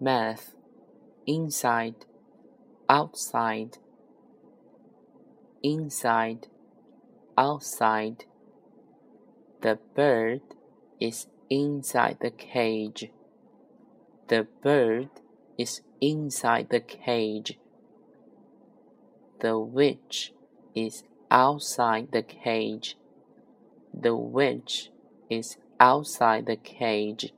math, inside, outside, inside, outside. The bird is inside the cage. The bird is inside the cage. The witch is outside the cage. The witch is outside the cage.